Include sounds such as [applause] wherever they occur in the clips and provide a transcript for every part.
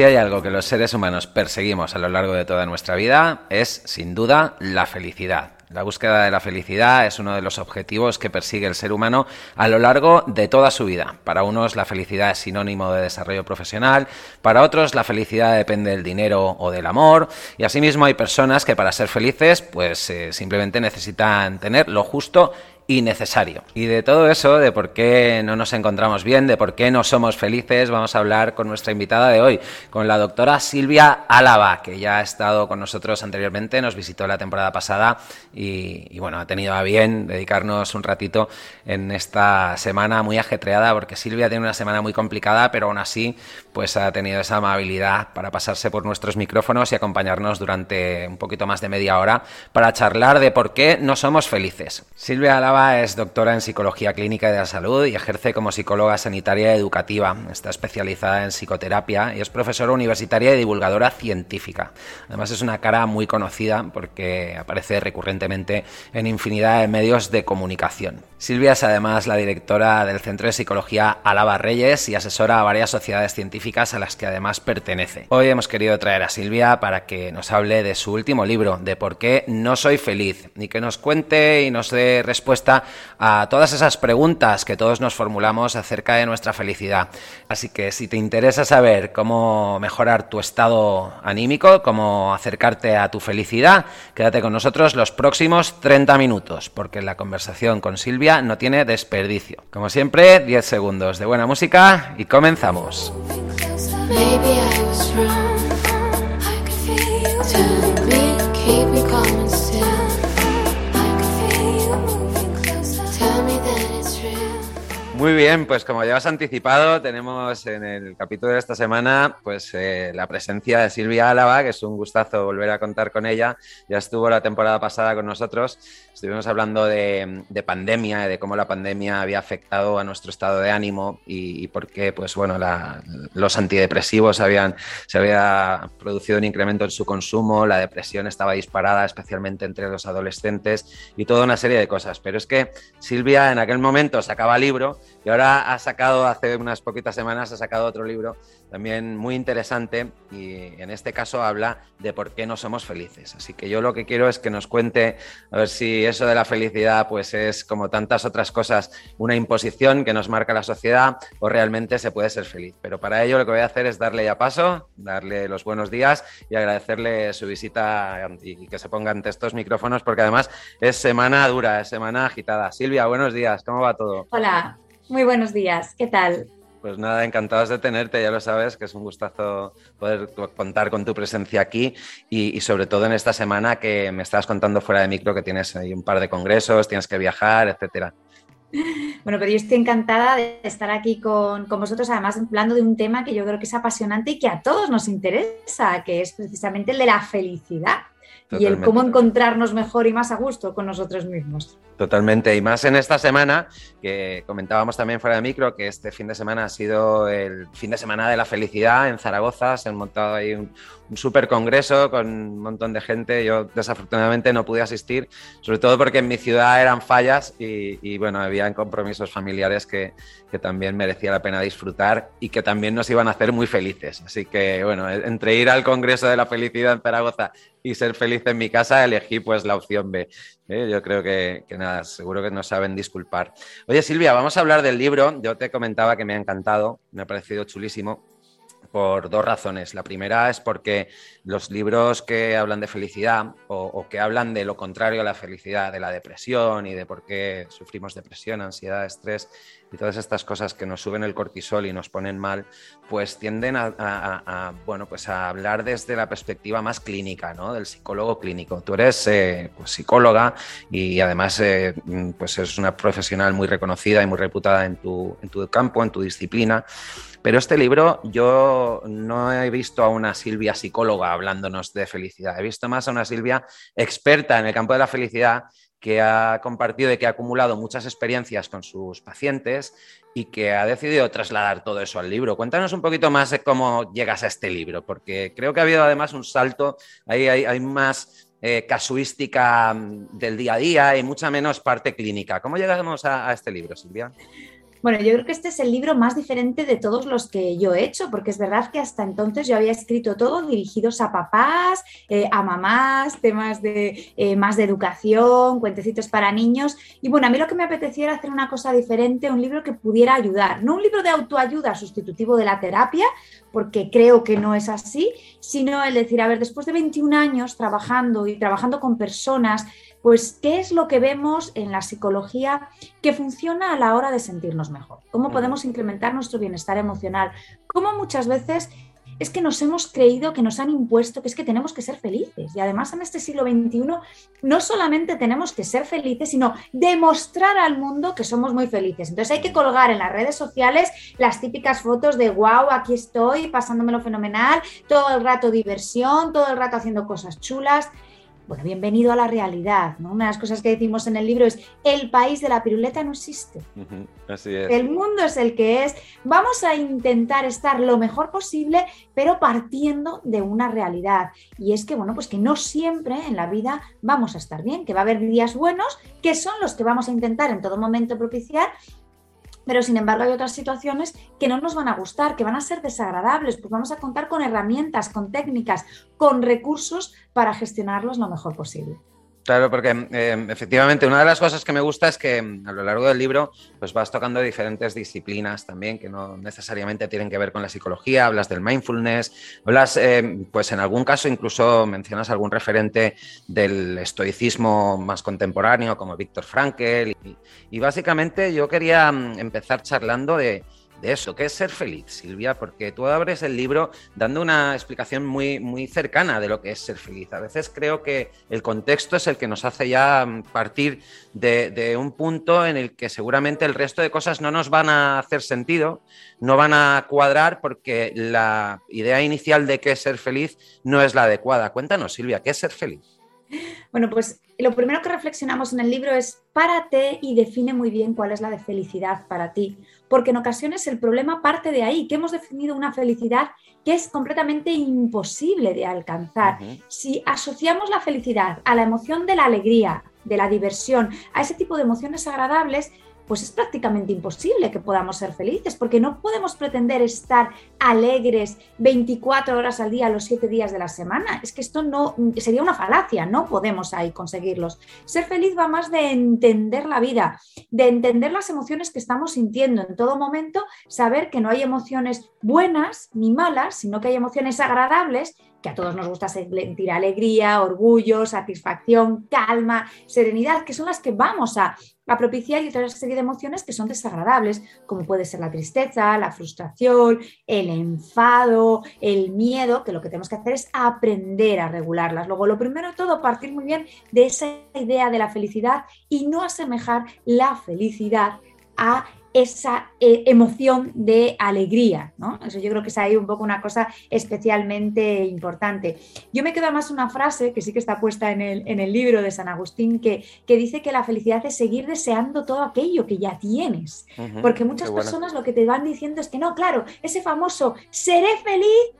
Si hay algo que los seres humanos perseguimos a lo largo de toda nuestra vida es, sin duda, la felicidad. La búsqueda de la felicidad es uno de los objetivos que persigue el ser humano a lo largo de toda su vida. Para unos la felicidad es sinónimo de desarrollo profesional, para otros la felicidad depende del dinero o del amor, y asimismo hay personas que para ser felices pues eh, simplemente necesitan tener lo justo y. Y de todo eso, de por qué no nos encontramos bien, de por qué no somos felices, vamos a hablar con nuestra invitada de hoy, con la doctora Silvia Álava, que ya ha estado con nosotros anteriormente, nos visitó la temporada pasada y, y bueno, ha tenido a bien dedicarnos un ratito en esta semana muy ajetreada, porque Silvia tiene una semana muy complicada, pero aún así pues ha tenido esa amabilidad para pasarse por nuestros micrófonos y acompañarnos durante un poquito más de media hora para charlar de por qué no somos felices. Silvia Álava es doctora en Psicología Clínica y de la Salud y ejerce como psicóloga sanitaria educativa. Está especializada en psicoterapia y es profesora universitaria y divulgadora científica. Además es una cara muy conocida porque aparece recurrentemente en infinidad de medios de comunicación. Silvia es además la directora del Centro de Psicología Álava Reyes y asesora a varias sociedades científicas a las que además pertenece. Hoy hemos querido traer a Silvia para que nos hable de su último libro, de por qué no soy feliz, y que nos cuente y nos dé a todas esas preguntas que todos nos formulamos acerca de nuestra felicidad. Así que si te interesa saber cómo mejorar tu estado anímico, cómo acercarte a tu felicidad, quédate con nosotros los próximos 30 minutos, porque la conversación con Silvia no tiene desperdicio. Como siempre, 10 segundos de buena música y comenzamos. Muy bien, pues como ya he anticipado, tenemos en el capítulo de esta semana pues eh, la presencia de Silvia Álava, que es un gustazo volver a contar con ella. Ya estuvo la temporada pasada con nosotros. Estuvimos hablando de, de pandemia, de cómo la pandemia había afectado a nuestro estado de ánimo y, por qué, pues bueno, los antidepresivos habían, se había producido un incremento en su consumo, la depresión estaba disparada, especialmente entre los adolescentes y toda una serie de cosas. Pero es que Silvia en aquel momento sacaba libro y ahora ha sacado, hace unas poquitas semanas, ha sacado otro libro también muy interesante y en este caso habla de por qué no somos felices. Así que yo lo que quiero es que nos cuente, a ver si eso de la felicidad pues es como tantas otras cosas, una imposición que nos marca la sociedad o realmente se puede ser feliz. Pero para ello lo que voy a hacer es darle ya paso, darle los buenos días y agradecerle su visita y que se ponga ante estos micrófonos porque además es semana dura, es semana agitada. Silvia, buenos días, ¿cómo va todo? Hola, muy buenos días. ¿Qué tal? Pues nada, encantados de tenerte, ya lo sabes, que es un gustazo poder co- contar con tu presencia aquí y, y sobre todo en esta semana que me estabas contando fuera de micro que tienes ahí un par de congresos, tienes que viajar, etcétera. Bueno, pero yo estoy encantada de estar aquí con, con vosotros, además hablando de un tema que yo creo que es apasionante y que a todos nos interesa, que es precisamente el de la felicidad y el cómo encontrarnos mejor y más a gusto con nosotros mismos. Totalmente, y más en esta semana, que comentábamos también fuera de micro, que este fin de semana ha sido el fin de semana de la felicidad en Zaragoza, se han montado ahí un, un super congreso con un montón de gente, yo desafortunadamente no pude asistir, sobre todo porque en mi ciudad eran fallas y, bueno, habían compromisos familiares que, que también merecía la pena disfrutar y que también nos iban a hacer muy felices, así que bueno, entre ir al Congreso de la Felicidad en Zaragoza y ser feliz en mi casa, elegí pues la opción B. ¿eh? Yo creo que, que, nada, seguro que nos saben disculpar. Oye, Silvia, vamos a hablar del libro. Yo te comentaba que me ha encantado, me ha parecido chulísimo. Por dos razones. La primera es porque los libros que hablan de felicidad o, que hablan de lo contrario a la felicidad, de la depresión y de por qué sufrimos depresión, ansiedad, estrés y todas estas cosas que nos suben el cortisol y nos ponen mal, pues tienden a, bueno, pues a hablar desde la perspectiva más clínica, ¿no? Del psicólogo clínico. Tú eres eh, pues, psicóloga y además eh, pues eres una profesional muy reconocida y muy reputada en tu, en tu campo, en tu disciplina. Pero este libro yo no he visto a una Silvia psicóloga hablándonos de felicidad, he visto más a una Silvia experta en el campo de la felicidad que ha compartido y que ha acumulado muchas experiencias con sus pacientes y que ha decidido trasladar todo eso al libro. Cuéntanos un poquito más de cómo llegas a este libro, porque creo que ha habido además un salto, hay, más eh, casuística mm, del día a día y mucha menos parte clínica. ¿Cómo llegamos a este libro, Silvia? Bueno, yo creo que este es el libro más diferente de todos los que yo he hecho, porque es verdad que hasta entonces yo había escrito todo dirigidos a papás, eh, a mamás, temas de eh, más de educación, cuentecitos para niños. Y bueno, a mí lo que me apetecía era hacer una cosa diferente, un libro que pudiera ayudar, no un libro de autoayuda sustitutivo de la terapia, porque creo que no es así, sino el decir, a ver, después de 21 años trabajando y trabajando con personas, pues, ¿qué es lo que vemos en la psicología que funciona a la hora de sentirnos mejor? ¿Cómo podemos incrementar nuestro bienestar emocional? ¿Cómo muchas veces es que nos hemos creído que nos han impuesto que es que tenemos que ser felices. Y además en este siglo XXI no solamente tenemos que ser felices, sino demostrar al mundo que somos muy felices. Entonces hay que colgar en las redes sociales las típicas fotos de wow, aquí estoy, pasándomelo fenomenal, todo el rato diversión, todo el rato haciendo cosas chulas. Bueno, bienvenido a la realidad. ¿no? Una de las cosas que decimos en el libro es, el país de la piruleta no existe. así es. El mundo es el que es. Vamos a intentar estar lo mejor posible, pero partiendo de una realidad. Y es que, bueno, pues que no siempre en la vida vamos a estar bien, que va a haber días buenos, que son los que vamos a intentar en todo momento propiciar pero sin embargo hay otras situaciones que no nos van a gustar, que van a ser desagradables, pues vamos a contar con herramientas, con técnicas, con recursos para gestionarlos lo mejor posible. Claro, porque eh, efectivamente una de las cosas que me gusta es que mm, a lo largo del libro pues vas tocando diferentes disciplinas también que no necesariamente tienen que ver con la psicología, hablas del mindfulness, hablas eh, pues en algún caso incluso mencionas algún referente del estoicismo más contemporáneo como Víctor Frankel y básicamente yo quería empezar charlando de de eso, ¿qué es ser feliz, Silvia? Porque tú abres el libro dando una explicación muy, muy cercana de lo que es ser feliz. A veces creo que el contexto es el que nos hace ya partir de, un punto en el que seguramente el resto de cosas no nos van a hacer sentido, no van a cuadrar porque la idea inicial de qué es ser feliz no es la adecuada. Cuéntanos, Silvia, ¿qué es ser feliz? Bueno, pues lo primero que reflexionamos en el libro es párate y define muy bien cuál es la de felicidad para ti, porque en ocasiones el problema parte de ahí, que hemos definido una felicidad que es completamente imposible de alcanzar. Si asociamos la felicidad a la emoción de la alegría, de la diversión, a ese tipo de emociones agradables, pues es prácticamente imposible que podamos ser felices, porque no podemos pretender estar alegres 24 horas al día, los 7 días de la semana. Es que esto no sería una falacia, no podemos ahí conseguirlos. Ser feliz va más de entender la vida, de entender las emociones que estamos sintiendo en todo momento, saber que no hay emociones buenas ni malas, sino que hay emociones agradables que a todos nos gusta sentir alegría, orgullo, satisfacción, calma, serenidad, que son las que vamos a, propiciar y otra serie de emociones que son desagradables, como puede ser la tristeza, la frustración, el enfado, el miedo, que lo que tenemos que hacer es aprender a regularlas. Luego, lo primero de todo, partir muy bien de esa idea de la felicidad y no asemejar la felicidad a esa eh, emoción de alegría, ¿no? Eso yo creo que es ahí un poco una cosa especialmente importante. Yo me quedo más una frase que sí que está puesta en el, en el libro de San Agustín que, que, dice que la felicidad es seguir deseando todo aquello que ya tienes. Porque muchas personas lo que te van diciendo es que no, claro, ese famoso seré feliz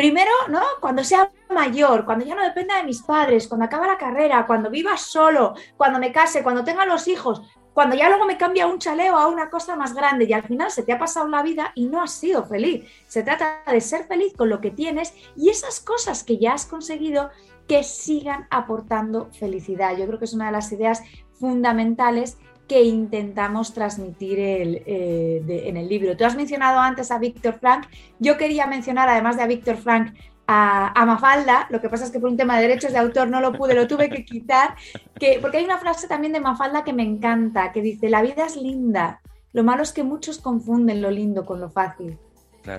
Primero, ¿no? Cuando sea mayor, cuando ya no dependa de mis padres, cuando acabe la carrera, cuando viva solo, cuando me case, cuando tenga los hijos, cuando ya luego me cambia un chaleo a una cosa más grande y al final se te ha pasado la vida y no has sido feliz. Se trata de ser feliz con lo que tienes y esas cosas que ya has conseguido que sigan aportando felicidad. Yo creo que es una de las ideas fundamentales que intentamos transmitir eh, en el libro. Tú has mencionado antes a Víctor Frank, yo quería mencionar además de a Víctor Frank a, Mafalda, lo que pasa es que por un tema de derechos de autor no lo pude, lo tuve que quitar, que, porque hay una frase también de Mafalda que me encanta, que dice, la vida es linda, lo malo es que muchos confunden lo lindo con lo fácil.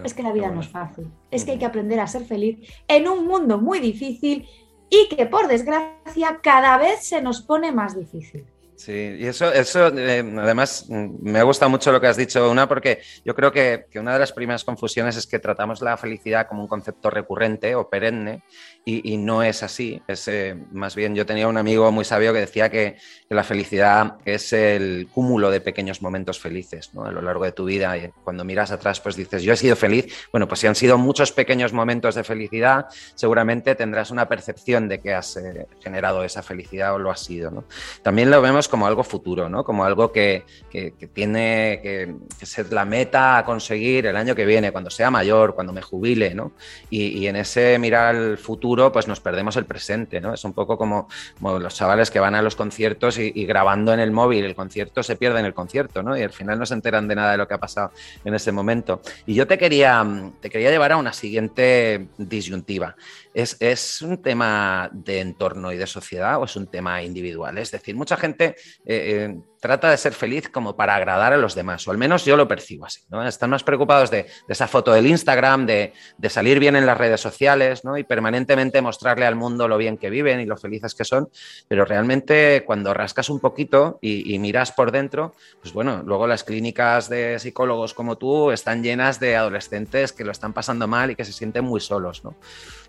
es que la vida no es fácil, es que hay que aprender a ser feliz en un mundo muy difícil y que por desgracia cada vez se nos pone más difícil. Sí, y eso, eso eh, además mm, me gusta mucho lo que has dicho, una, porque yo creo que, que, una de las primeras confusiones es que tratamos la felicidad como un concepto recurrente o perenne y, no es así. Es, eh, más bien, yo tenía un amigo muy sabio que decía que, la felicidad es el cúmulo de pequeños momentos felices ¿no? a lo largo de tu vida. Y cuando miras atrás, pues dices, yo he sido feliz. Bueno, pues si han sido muchos pequeños momentos de felicidad, seguramente tendrás una percepción de que has eh, generado esa felicidad o lo has sido. ¿no? También lo vemos como algo futuro, ¿no? como algo que, que, tiene que, ser la meta a conseguir el año que viene, cuando sea mayor, cuando me jubile. ¿no? Y, en ese mirar al futuro, pues nos perdemos el presente, ¿no? Es un poco como, los chavales que van a los conciertos y, grabando en el móvil el concierto se pierden el concierto, ¿no? Y al final no se enteran de nada de lo que ha pasado en ese momento. Y yo te quería, te quería llevar a una siguiente disyuntiva. ¿Es, un tema de entorno y de sociedad o es un tema individual? Es decir, mucha gente eh, eh, trata de ser feliz como para agradar a los demás, o al menos yo lo percibo así. ¿no? Están más preocupados de, esa foto del Instagram, de, salir bien en las redes sociales ¿no? y permanentemente mostrarle al mundo lo bien que viven y lo felices que son, pero realmente cuando rascas un poquito y, miras por dentro, pues bueno, luego las clínicas de psicólogos como tú están llenas de adolescentes que lo están pasando mal y que se sienten muy solos.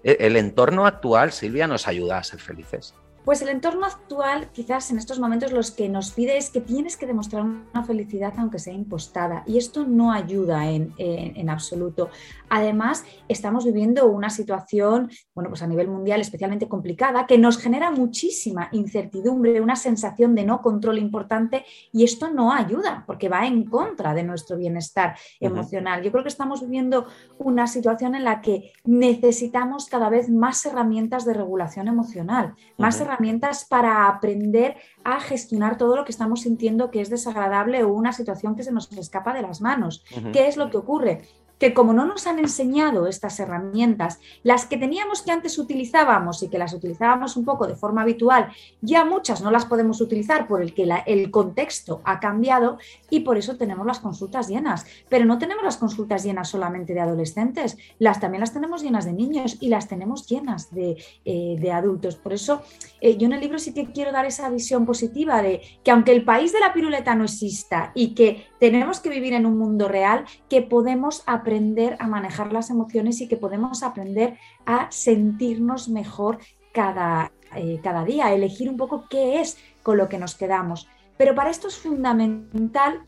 E-, ¿El entorno actual, Silvia, nos ayuda a ser felices? Pues el entorno actual, quizás en estos momentos, los que nos pide es que tienes que demostrar una felicidad aunque sea impostada. Y esto no ayuda en, en, absoluto. Además, estamos viviendo una situación, bueno, pues a nivel mundial especialmente complicada, que nos genera muchísima incertidumbre, una sensación de no control importante. Y esto no ayuda, porque va en contra de nuestro bienestar emocional. Yo creo que estamos viviendo una situación en la que necesitamos cada vez más herramientas de regulación emocional, más herramientas herramientas para aprender a gestionar todo lo que estamos sintiendo que es desagradable o una situación que se nos escapa de las manos. ¿Qué es lo que ocurre? Que como no nos han enseñado estas herramientas, las que teníamos que antes utilizábamos y que las utilizábamos un poco de forma habitual, ya muchas no las podemos utilizar por el que el contexto ha cambiado y por eso tenemos las consultas llenas. Pero no tenemos las consultas llenas solamente de adolescentes, las también las tenemos llenas de niños y las tenemos llenas de, eh, adultos. Por eso eh, yo en el libro sí que quiero dar esa visión positiva de que aunque el país de la piruleta no exista y que tenemos que vivir en un mundo real, que podemos aprender aprender a manejar las emociones y que podemos aprender a sentirnos mejor cada, eh, cada día, a elegir un poco qué es con lo que nos quedamos. Pero para esto es fundamental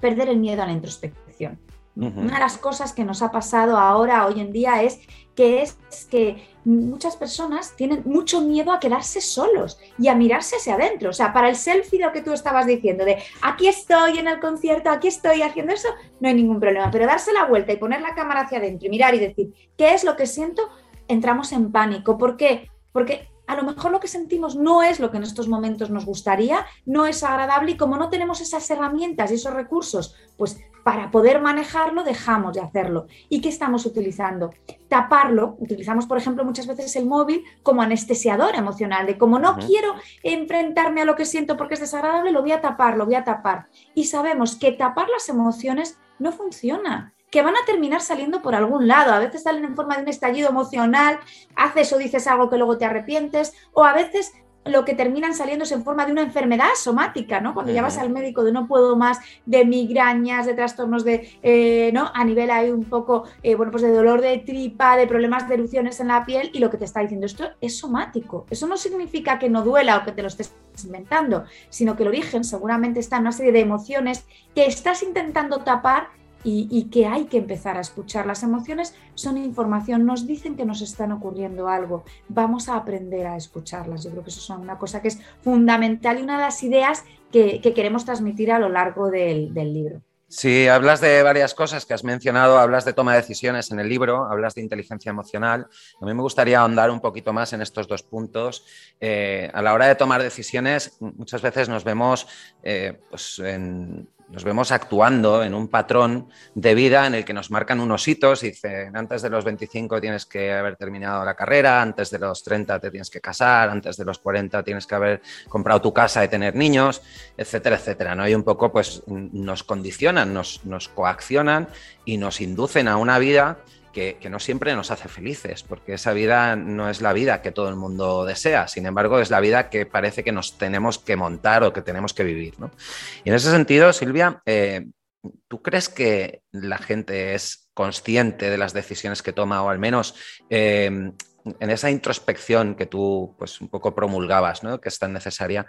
perder el miedo a la introspección. Una de las cosas que nos ha pasado ahora, hoy en día, es que es que muchas personas tienen mucho miedo a quedarse solos y a mirarse hacia adentro. O sea, para el selfie lo que tú estabas diciendo de aquí estoy en el concierto, aquí estoy haciendo eso, no hay ningún problema. Pero darse la vuelta y poner la cámara hacia adentro y mirar y decir, ¿qué es lo que siento? Entramos en pánico. ¿Por qué? Porque a lo mejor lo que sentimos no es lo que en estos momentos nos gustaría, no es agradable y como no tenemos esas herramientas y esos recursos, pues para poder manejarlo dejamos de hacerlo. ¿Y qué estamos utilizando? Taparlo. Utilizamos, por ejemplo, muchas veces el móvil como anestesiador emocional, de como no quiero enfrentarme a lo que siento porque es desagradable, lo voy a tapar, lo voy a tapar. Y sabemos que tapar las emociones no funciona que van a terminar saliendo por algún lado. A veces salen en forma de un estallido emocional, haces o dices algo que luego te arrepientes, o a veces lo que terminan saliendo es en forma de una enfermedad somática, ¿no? Cuando ya vas al médico de no puedo más, de migrañas, de trastornos de, eh, ¿no? A nivel hay un poco, eh, bueno, pues de dolor de tripa, de problemas de erupciones en la piel y lo que te está diciendo esto es somático. Eso no significa que no duela o que te lo estés inventando, sino que el origen seguramente está en una serie de emociones que estás intentando tapar y, que hay que empezar a escuchar. Las emociones son información, nos dicen que nos están ocurriendo algo, vamos a aprender a escucharlas. Yo creo que eso es una cosa que es fundamental y una de las ideas que, queremos transmitir a lo largo del, libro. Sí, hablas de varias cosas que has mencionado, hablas de toma de decisiones en el libro, hablas de inteligencia emocional. A mí me gustaría ahondar un poquito más en estos dos puntos. Eh, a la hora de tomar decisiones, muchas veces nos vemos eh, pues en, nos vemos actuando en un patrón de vida en el que nos marcan unos hitos, dicen, antes de los 25 tienes que haber terminado la carrera, antes de los 30 te tienes que casar, antes de los 40 tienes que haber comprado tu casa y tener niños, etcétera, etcétera. ¿no? Y un poco pues nos condicionan, nos, nos coaccionan y nos inducen a una vida que, no siempre nos hace felices, porque esa vida no es la vida que todo el mundo desea, sin embargo es la vida que parece que nos tenemos que montar o que tenemos que vivir. Y en ese sentido, Silvia, eh, ¿tú crees que la gente es consciente de las decisiones que toma o al menos... Eh, en esa introspección que tú pues un poco promulgabas, ¿no? que es tan necesaria,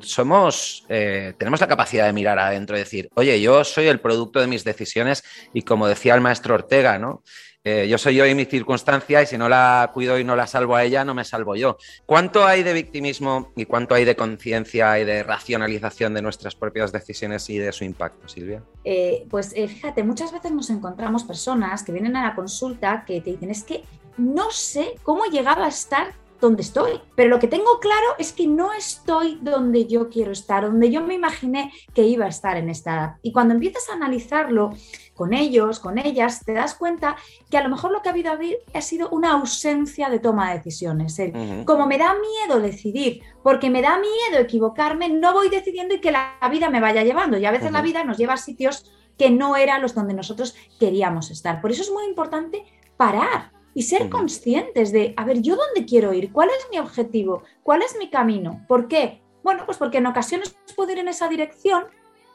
somos, eh, tenemos la capacidad de mirar adentro y decir, oye, yo soy el producto de mis decisiones y como decía el maestro Ortega, ¿no? Eh, yo soy yo y mi circunstancia y si no la cuido y no la salvo a ella, no me salvo yo. ¿Cuánto hay de victimismo y cuánto hay de conciencia y de racionalización de nuestras propias decisiones y de su impacto, Silvia? Eh, pues fíjate, muchas veces nos encontramos personas que vienen a la consulta que te dicen es que no sé cómo llegaba a estar donde estoy. Pero lo que tengo claro es que no estoy donde yo quiero estar, donde yo me imaginé que iba a estar en esta edad. Y cuando empiezas a analizarlo con ellos, con ellas, te das cuenta que a lo mejor lo que ha habido ha sido una ausencia de toma de decisiones. Como me da miedo decidir, porque me da miedo equivocarme, no voy decidiendo y que la vida me vaya llevando. Y a veces la vida nos lleva a sitios que no eran los donde nosotros queríamos estar. Por eso es muy importante parar y ser conscientes de, a ver, ¿yo dónde quiero ir? ¿Cuál es mi objetivo? ¿Cuál es mi camino? ¿Por qué? Bueno, pues porque en ocasiones puedo ir en esa dirección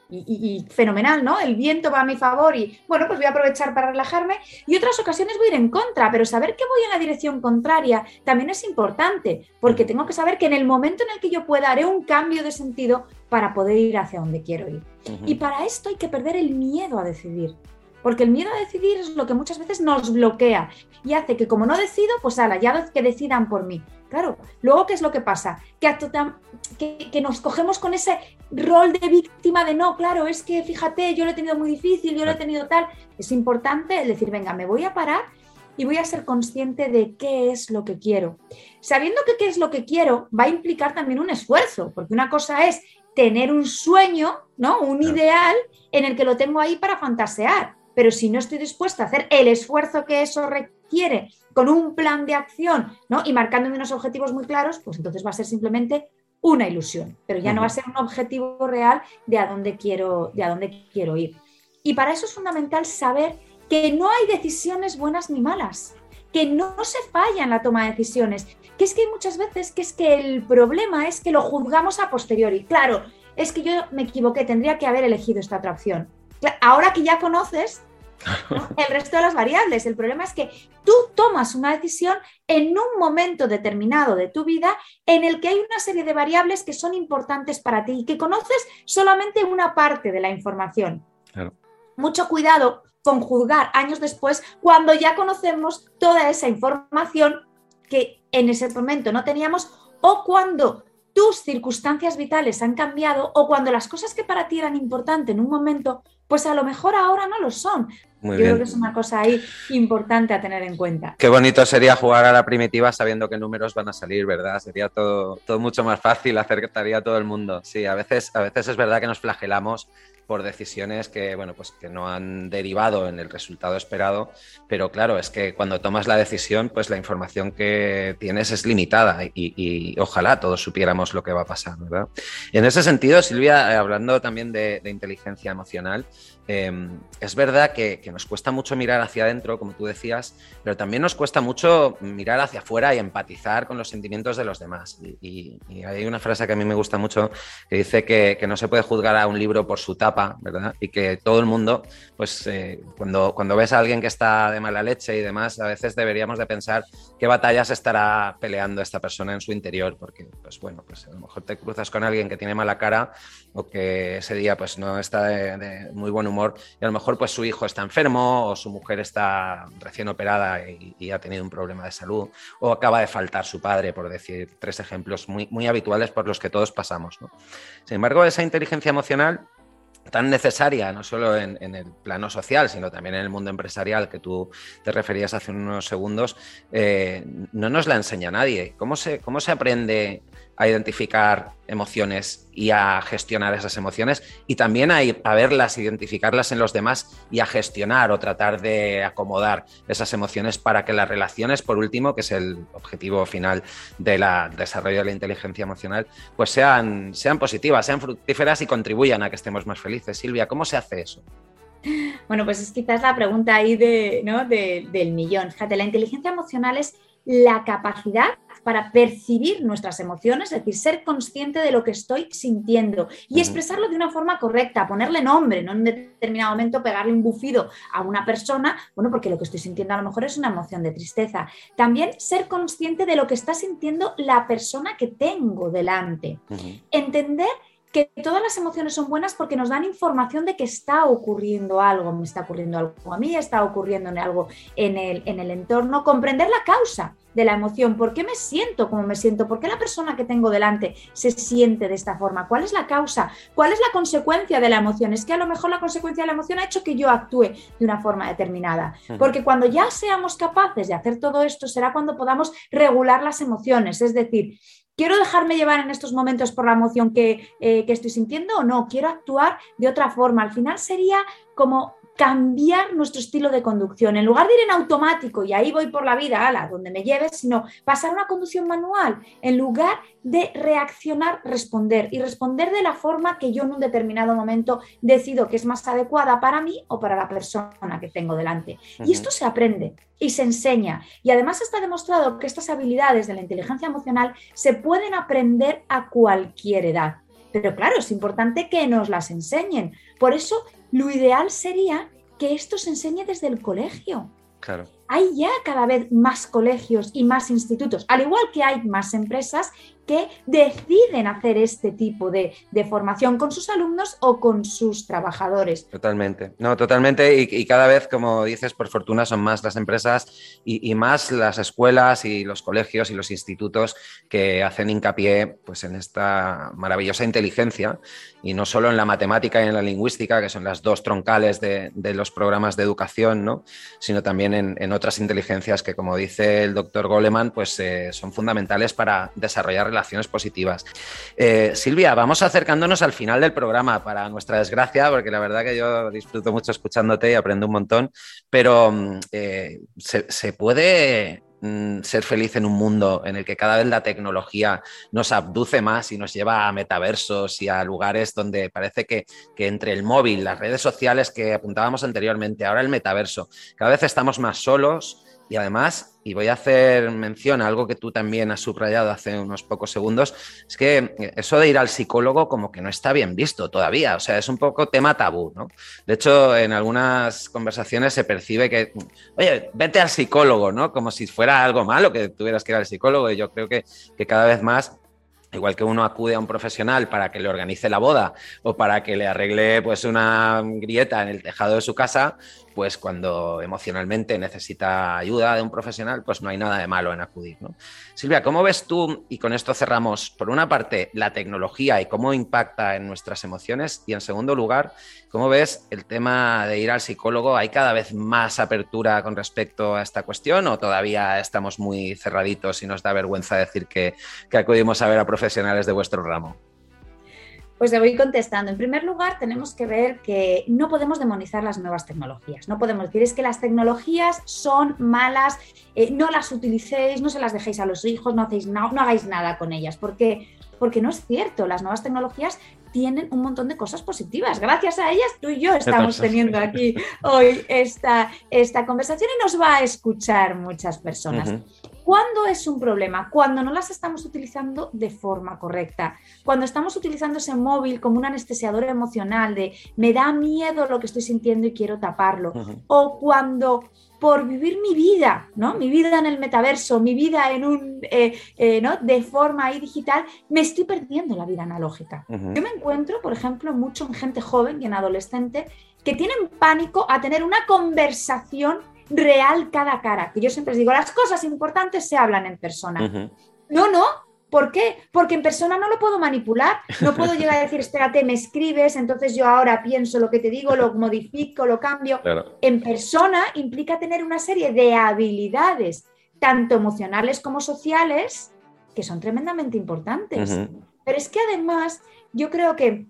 y, fenomenal, ¿no? El viento va a mi favor y, bueno, pues voy a aprovechar para relajarme y otras ocasiones voy a ir en contra, pero saber que voy en la dirección contraria también es importante, porque tengo que saber que en el momento en el que yo pueda haré un cambio de sentido para poder ir hacia donde quiero ir. Y para esto hay que perder el miedo a decidir. Porque el miedo a decidir es lo que muchas veces nos bloquea y hace que como no decido, pues ala, ya que decidan por mí. Claro, luego ¿qué es lo que pasa? Que, que, nos cogemos con ese rol de víctima de no, claro, es que fíjate, yo lo he tenido muy difícil, yo lo he tenido tal. Es importante el decir, venga, me voy a parar y voy a ser consciente de qué es lo que quiero. Sabiendo que qué es lo que quiero va a implicar también un esfuerzo, porque una cosa es tener un sueño, ¿no? Un ideal en el que lo tengo ahí para fantasear pero si no estoy dispuesta a hacer el esfuerzo que eso requiere con un plan de acción ¿no? y marcándome unos objetivos muy claros, pues entonces va a ser simplemente una ilusión, pero ya no va a ser un objetivo real de a dónde quiero, de a dónde quiero ir. Y para eso es fundamental saber que no hay decisiones buenas ni malas, que no se falla en la toma de decisiones, que es que hay muchas veces que es que el problema es que lo juzgamos a posteriori. Claro, es que yo me equivoqué, tendría que haber elegido esta otra opción. Ahora que ya conoces, el resto de las variables. El problema es que tú tomas una decisión en un momento determinado de tu vida en el que hay una serie de variables que son importantes para ti y que conoces solamente una parte de la información. Mucho cuidado con juzgar años después cuando ya conocemos toda esa información que en ese momento no teníamos o cuando tus circunstancias vitales han cambiado o cuando las cosas que para ti eran importantes en un momento pues a lo mejor ahora no lo son. Yo creo que es una cosa ahí importante a tener en cuenta. Qué bonito sería jugar a la primitiva sabiendo qué números van a salir, ¿verdad? Sería todo, todo mucho más fácil, acercaría a todo el mundo. Sí, a veces, a veces es verdad que nos flagelamos por decisiones que, bueno, pues que no han derivado en el resultado esperado, pero claro, es que cuando tomas la decisión, pues la información que tienes es limitada y, ojalá todos supiéramos lo que va a pasar, ¿verdad? En ese sentido, Silvia, eh, hablando también de inteligencia emocional, Em, es verdad que, nos cuesta mucho mirar hacia adentro, como tú decías, pero también nos cuesta mucho mirar hacia afuera y empatizar con los sentimientos de los demás. Y, hay una frase que a mí me gusta mucho que dice que, no se puede juzgar a un libro por su tapa, ¿verdad? Y que todo el mundo, pues eh, cuando, cuando ves a alguien que está de mala leche y demás, a veces deberíamos de pensar qué batallas estará peleando esta persona en su interior, porque, pues bueno, pues a lo mejor te cruzas con alguien que tiene mala cara o que ese día pues no está de muy buen humor y a lo mejor pues su hijo está enfermo o su mujer está recién operada y, ha tenido un problema de salud o acaba de faltar su padre, por decir tres ejemplos muy, habituales por los que todos pasamos. Sin embargo, esa inteligencia emocional tan necesaria, no solo en, el plano social, sino también en el mundo empresarial que tú te referías hace unos segundos, eh, no nos la enseña nadie. ¿Cómo se, ¿Cómo se aprende a identificar emociones y a gestionar esas emociones y también a, a, verlas, identificarlas en los demás y a gestionar o tratar de acomodar esas emociones para que las relaciones, por último, que es el objetivo final del desarrollo de la inteligencia emocional, pues sean, sean positivas, sean fructíferas y contribuyan a que estemos más felices. Silvia, ¿cómo se hace eso? Bueno, pues es quizás la pregunta ahí de, ¿no? del millón. Fíjate, la inteligencia emocional es la capacidad para percibir nuestras emociones, es decir, ser consciente de lo que estoy sintiendo y expresarlo de una forma correcta, ponerle nombre, no en un determinado momento pegarle un bufido a una persona, bueno, porque lo que estoy sintiendo a lo mejor es una emoción de tristeza. También ser consciente de lo que está sintiendo la persona que tengo delante. Entender que todas las emociones son buenas porque nos dan información de que está ocurriendo algo, me está ocurriendo algo a mí, está ocurriendo algo en el, en el entorno, comprender la causa de la emoción, por qué me siento como me siento, por qué la persona que tengo delante se siente de esta forma, cuál es la causa, cuál es la consecuencia de la emoción. Es que a lo mejor la consecuencia de la emoción ha hecho que yo actúe de una forma determinada, porque cuando ya seamos capaces de hacer todo esto será cuando podamos regular las emociones, es decir, ¿Quiero dejarme llevar en estos momentos por la emoción que, eh, que, estoy sintiendo o no? ¿Quiero actuar de otra forma? Al final sería como cambiar nuestro estilo de conducción. En lugar de ir en automático y ahí voy por la vida, ala, donde me lleves, sino pasar a una conducción manual, en lugar de reaccionar, responder y responder de la forma que yo en un determinado momento decido que es más adecuada para mí o para la persona que tengo delante. Y esto se aprende y se enseña. Y además está demostrado que estas habilidades de la inteligencia emocional se pueden aprender a cualquier edad. Pero claro, es importante que nos las enseñen. Por eso lo ideal sería que esto se enseñe desde el colegio. Claro. Hay ya cada vez más colegios y más institutos, al igual que hay más empresas que deciden hacer este tipo de, formación con sus alumnos o con sus trabajadores. Totalmente, no, totalmente. Y, cada vez, como dices, por fortuna son más las empresas y, más las escuelas y los colegios y los institutos que hacen hincapié pues, en esta maravillosa inteligencia y no solo en la matemática y en la lingüística, que son las dos troncales de, los programas de educación, ¿no? sino también en, otras inteligencias que, como dice el doctor Goleman, pues, eh, son fundamentales para desarrollar relaciones positivas. Eh, Silvia, vamos acercándonos al final del programa, para nuestra desgracia, porque la verdad que yo disfruto mucho escuchándote y aprendo un montón, pero mm, eh, se, puede mm, ser feliz en un mundo en el que cada vez la tecnología nos abduce más y nos lleva a metaversos y a lugares donde parece que, que, entre el móvil, las redes sociales que apuntábamos anteriormente, ahora el metaverso, cada vez estamos más solos y además, y voy a hacer mención a algo que tú también has subrayado hace unos pocos segundos, es que eso de ir al psicólogo como que no está bien visto todavía, o sea, es un poco tema tabú, ¿no? De hecho, en algunas conversaciones se percibe que, oye, vete al psicólogo, ¿no? Como si fuera algo malo que tuvieras que ir al psicólogo, y yo creo que, que cada vez más Igual que uno acude a un profesional para que le organice la boda o para que le arregle pues una grieta en el tejado de su casa, pues cuando emocionalmente necesita ayuda de un profesional, pues no hay nada de malo en acudir. Silvia, ¿cómo ves tú, y con esto cerramos, por una parte, la tecnología y cómo impacta en nuestras emociones? Y en segundo lugar, ¿cómo ves el tema de ir al psicólogo? ¿Hay cada vez más apertura con respecto a esta cuestión o todavía estamos muy cerraditos y nos da vergüenza decir que, que acudimos a ver a profesionales de vuestro ramo? Pues le voy contestando. En primer lugar, tenemos que ver que no podemos demonizar las nuevas tecnologías. No podemos decir es que las tecnologías son malas, eh, no las utilicéis, no se las dejéis a los hijos, no, hacéis no hagáis nada con ellas. Porque, porque no es cierto. Las nuevas tecnologías tienen un montón de cosas positivas. Gracias a ellas, tú y yo estamos teniendo aquí [laughs] hoy esta, esta conversación y nos va a escuchar muchas personas. ¿Cuándo es un problema? Cuando no las estamos utilizando de forma correcta. Cuando estamos utilizando ese móvil como un anestesiador emocional de me da miedo lo que estoy sintiendo y quiero taparlo. O cuando por vivir mi vida, ¿no? Mi vida en el metaverso, mi vida en un, eh, eh, ¿no? De forma ahí digital, me estoy perdiendo la vida analógica. Yo me encuentro, por ejemplo, mucho en gente joven y en adolescente que tienen pánico a tener una conversación real cara a cara. Que yo siempre les digo, las cosas importantes se hablan en persona. No, no, ¿Por qué? Porque en persona no lo puedo manipular, no puedo [laughs] llegar a decir, espérate, me escribes, entonces yo ahora pienso lo que te digo, lo [laughs] modifico, lo cambio. En persona implica tener una serie de habilidades, tanto emocionales como sociales, que son tremendamente importantes. Pero es que además yo creo que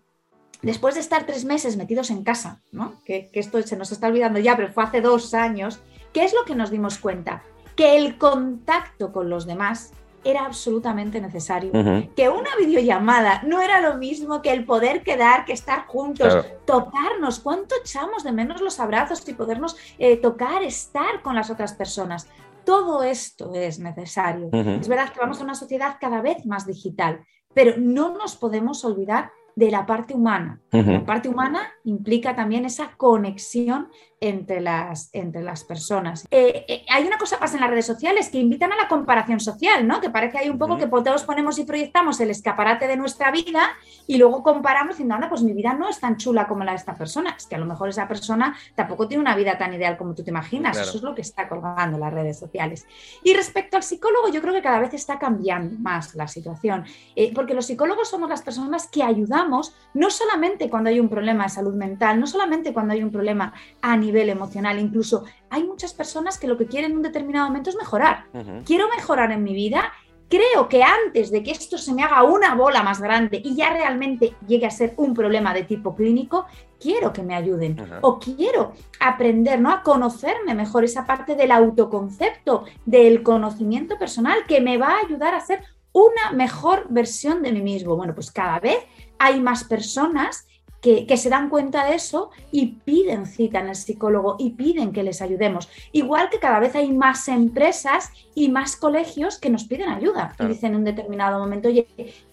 después de estar tres meses metidos en casa, ¿no? que, que esto se nos está olvidando ya, pero fue hace dos años, ¿qué es lo que nos dimos cuenta? Que el contacto con los demás era absolutamente necesario. Que una videollamada no era lo mismo que el poder quedar, que estar juntos, tocarnos. ¿Cuánto echamos de menos los abrazos y podernos eh, tocar, estar con las otras personas? Todo esto es necesario. Es verdad que vamos a una sociedad cada vez más digital, pero no nos podemos olvidar de la parte humana. La parte humana implica también esa conexión entre las, entre las personas. Eh, eh, hay una cosa pasa en las redes sociales que invitan a la comparación social, ¿no? Que parece hay un poco que todos ponemos y proyectamos el escaparate de nuestra vida y luego comparamos diciendo, anda, pues mi vida no es tan chula como la de esta persona. Es que a lo mejor esa persona tampoco tiene una vida tan ideal como tú te imaginas. Eso es lo que está colgando las redes sociales. Y respecto al psicólogo, yo creo que cada vez está cambiando más la situación, eh, porque los psicólogos somos las personas que ayudamos no solamente cuando hay un problema de salud mental, no solamente cuando hay un problema a nivel emocional. Incluso hay muchas personas que lo que quieren en un determinado momento es mejorar. Quiero mejorar en mi vida. Creo que antes de que esto se me haga una bola más grande y ya realmente llegue a ser un problema de tipo clínico, quiero que me ayuden o quiero aprender ¿no? a conocerme mejor esa parte del autoconcepto, del conocimiento personal que me va a ayudar a ser una mejor versión de mí mismo. Bueno, pues cada vez hay más personas que, se dan cuenta de eso y piden cita en el psicólogo y piden que les ayudemos. Igual que cada vez hay más empresas y más colegios que nos piden ayuda y dicen en un determinado momento, oye,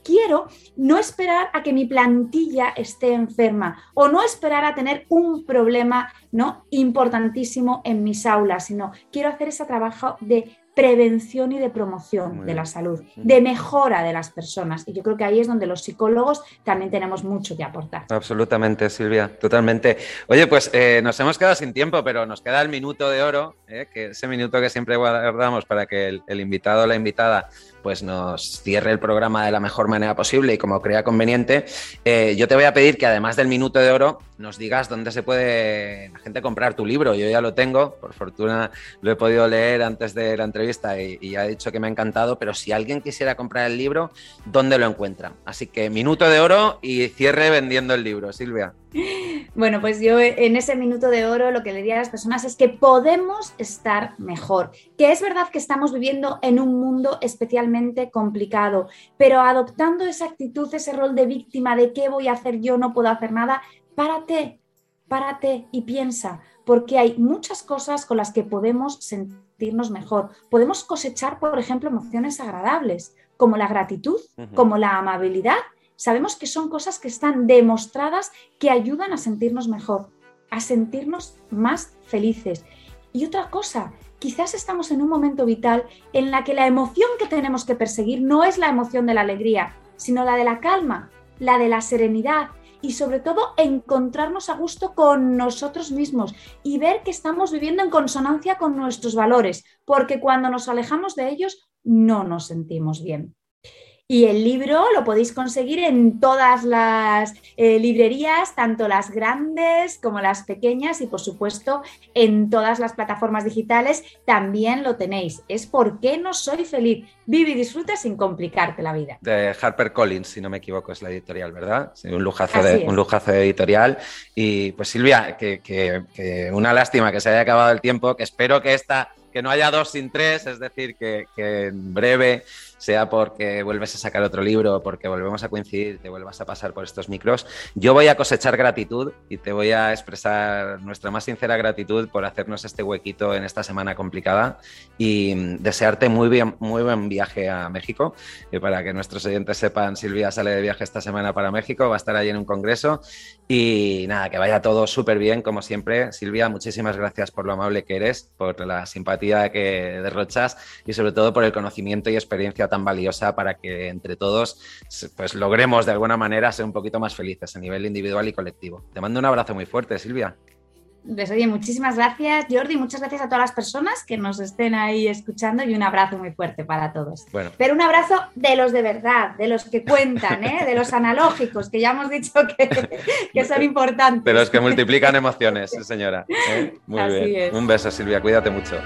quiero no esperar a que mi plantilla esté enferma o no esperar a tener un problema ¿no? importantísimo en mis aulas, sino quiero hacer ese trabajo de prevención y de promoción de la salud, de mejora de las personas. Y yo creo que ahí es donde los psicólogos también tenemos mucho que aportar. Absolutamente, Silvia, totalmente. Oye, pues eh, nos hemos quedado sin tiempo, pero nos queda el minuto de oro, eh, que ese minuto que siempre guardamos para que el, el invitado o la invitada pues nos cierre el programa de la mejor manera posible y como crea conveniente, eh, yo te voy a pedir que además del minuto de oro nos digas dónde se puede la gente comprar tu libro. Yo ya lo tengo, por fortuna lo he podido leer antes de la entrevista y, y ya he dicho que me ha encantado, pero si alguien quisiera comprar el libro, ¿dónde lo encuentra? Así que minuto de oro y cierre vendiendo el libro, Silvia. Bueno, pues yo en ese minuto de oro lo que le diría a las personas es que podemos estar mejor, que es verdad que estamos viviendo en un mundo especialmente complicado, pero adoptando esa actitud, ese rol de víctima de qué voy a hacer yo, no puedo hacer nada, párate, párate y piensa, porque hay muchas cosas con las que podemos sentirnos mejor. Podemos cosechar, por ejemplo, emociones agradables, como la gratitud, como la amabilidad Sabemos que son cosas que están demostradas que ayudan a sentirnos mejor, a sentirnos más felices. Y otra cosa, quizás estamos en un momento vital en la que la emoción que tenemos que perseguir no es la emoción de la alegría, sino la de la calma, la de la serenidad y sobre todo encontrarnos a gusto con nosotros mismos y ver que estamos viviendo en consonancia con nuestros valores, porque cuando nos alejamos de ellos no nos sentimos bien. Y el libro lo podéis conseguir en todas las eh, librerías, tanto las grandes como las pequeñas y por supuesto en todas las plataformas digitales también lo tenéis. Es ¿Por qué no soy feliz? Vive y disfruta sin complicarte la vida. De Harper Collins, si no me equivoco, es la editorial, ¿verdad? un, lujazo de, un lujazo de editorial. Y pues Silvia, que, que, una lástima que se haya acabado el tiempo, que espero que esta que no haya dos sin tres, es decir, que, que en breve sea porque vuelves a sacar otro libro, porque volvemos a coincidir, te vuelvas a pasar por estos micros, yo voy a cosechar gratitud y te voy a expresar nuestra más sincera gratitud por hacernos este huequito en esta semana complicada y desearte muy, bien, muy buen viaje a México. Y para que nuestros oyentes sepan, Silvia sale de viaje esta semana para México, va a estar allí en un congreso y nada, que vaya todo súper bien, como siempre. Silvia, muchísimas gracias por lo amable que eres, por la simpatía que derrochas y sobre todo por el conocimiento y experiencia tan valiosa para que entre todos pues, logremos de alguna manera ser un poquito más felices a nivel individual y colectivo. Te mando un abrazo muy fuerte, Silvia. Pues oye, muchísimas gracias, Jordi, muchas gracias a todas las personas que nos estén ahí escuchando y un abrazo muy fuerte para todos. Bueno. Pero un abrazo de los de verdad, de los que cuentan, ¿eh? de los analógicos, que ya hemos dicho que, que son importantes. De los que multiplican emociones, señora. ¿eh? Muy Así bien. es. Un beso, Silvia, cuídate mucho.